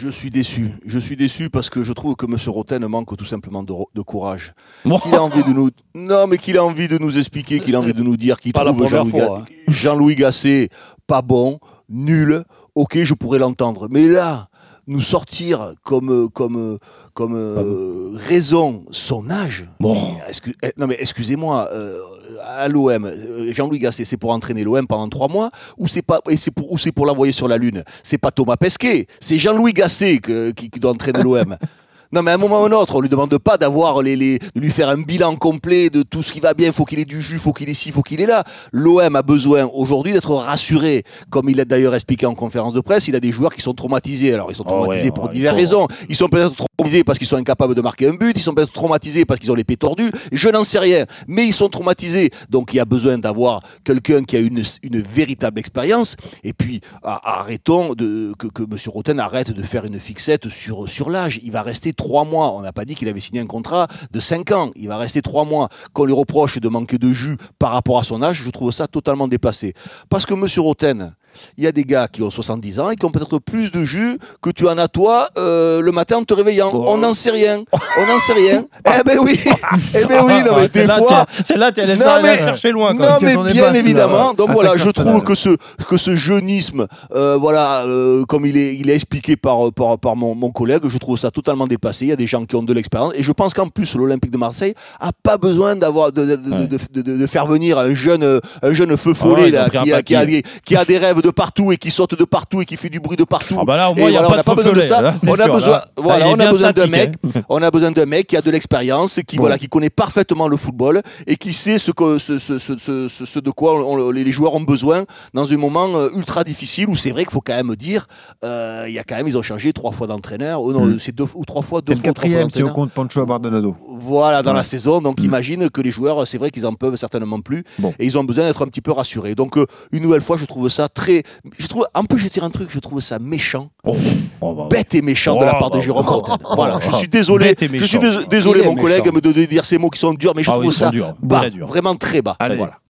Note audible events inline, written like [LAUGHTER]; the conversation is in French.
Je suis déçu. Je suis déçu parce que je trouve que M. Roten manque tout simplement de, courage. A envie de nous. [LAUGHS] Non, mais qu'il a envie de nous expliquer, qu'il a envie de nous dire qu'il trouve Jean-Louis Ga- hein. Jean-Louis Gasset pas bon, nul. Ok, je pourrais l'entendre. Mais là, nous sortir comme, comme, comme euh, raison son âge. Bon. Eh, non, mais excusez-moi, euh, à l'OM, euh, Jean-Louis Gasset, c'est pour entraîner l'OM pendant trois mois ou c'est et c'est pour, l'envoyer sur la Lune? C'est pas Thomas Pesquet, c'est Jean-Louis Gasset qui, qui doit entraîner l'OM. [LAUGHS] Non, mais à un moment ou un autre, on lui demande pas d'avoir les, les- de lui faire un bilan complet de tout ce qui va bien. Faut qu'il ait du jus, faut qu'il ait ci, faut qu'il ait là. L'OM a besoin aujourd'hui d'être rassuré, comme il a d'ailleurs expliqué en conférence de presse. Il a des joueurs qui sont traumatisés. Alors ils sont Oh traumatisés ouais, pour ouais, diverses il raisons. Ils sont peut-être traumatisés parce qu'ils sont incapables de marquer un but. Ils sont peut-être traumatisés parce qu'ils ont les pieds tordus. Je n'en sais rien, mais ils sont traumatisés. Donc il y a besoin d'avoir quelqu'un qui a une, une véritable expérience. Et puis arrêtons de, que, que M. Roten arrête de faire une fixette sur, sur l'âge. Il va rester trois mois. On n'a pas dit qu'il avait signé un contrat de cinq ans. Il va rester trois mois. Qu'on lui reproche de manquer de jus par rapport à son âge, je trouve ça totalement déplacé. Parce que M. Roten, il y a des gars qui ont 70 ans et qui ont peut-être plus de jus que tu en as toi euh, le matin en te réveillant. Bon. On n'en sait rien. On n'en sait rien. [LAUGHS] eh ben oui. Eh ben oui. Non, mais des Celle-là, fois. Celle-là, tu allais ça mais- chercher loin. Non, mais bien évidemment. Donc voilà, Attaque je trouve que ce, que ce jeunisme, euh, voilà, euh, comme il est, il est expliqué par, par, par mon, mon collègue, je trouve ça totalement déplacé. Il y a des gens qui ont de l'expérience. Et je pense qu'en plus, l'Olympique de Marseille a pas besoin d'avoir de, de, de- faire venir un jeune, un jeune feu Ah ouais, follet là, qui, a, qui a des rêves de partout et qui saute de partout et qui fait du bruit de partout. Ah bah là, au Et moins, il n'y a voilà, on pas n'a de pas besoin de ça. là, On a sûr, besoin, là. voilà, Là, il est on a bien besoin d'un mec hein. on a besoin d'un mec qui a de l'expérience, qui Bon. voilà, qui connaît parfaitement le football et qui sait ce, que, ce, ce, ce, ce- ce- ce de quoi on- les joueurs ont besoin dans un moment euh, ultra difficile où c'est vrai qu'il faut quand même dire, euh, il y a quand même ils ont changé trois fois d'entraîneur, ou non, Mm. c'est deux ou trois fois, deux le fois, quatrième si on compte Pancho Abardonado. Voilà, dans la saison. Donc Mm. imagine que les joueurs, c'est vrai qu'ils en peuvent certainement plus. Bon. Et ils ont besoin d'être un petit peu rassurés. Donc euh, une nouvelle fois, je trouve ça très. Je trouve, en plus, je vais dire un truc, je trouve ça méchant, Oh, oh, bah, bête et méchant de la Oh, part de bah, Jérôme Rotten. oh, Voilà, je suis désolé. Je suis désolé, mon collègue, de de dire ces mots qui sont durs, mais je Ah trouve oui, ça bas, durs. vraiment très bas. Allez. Voilà.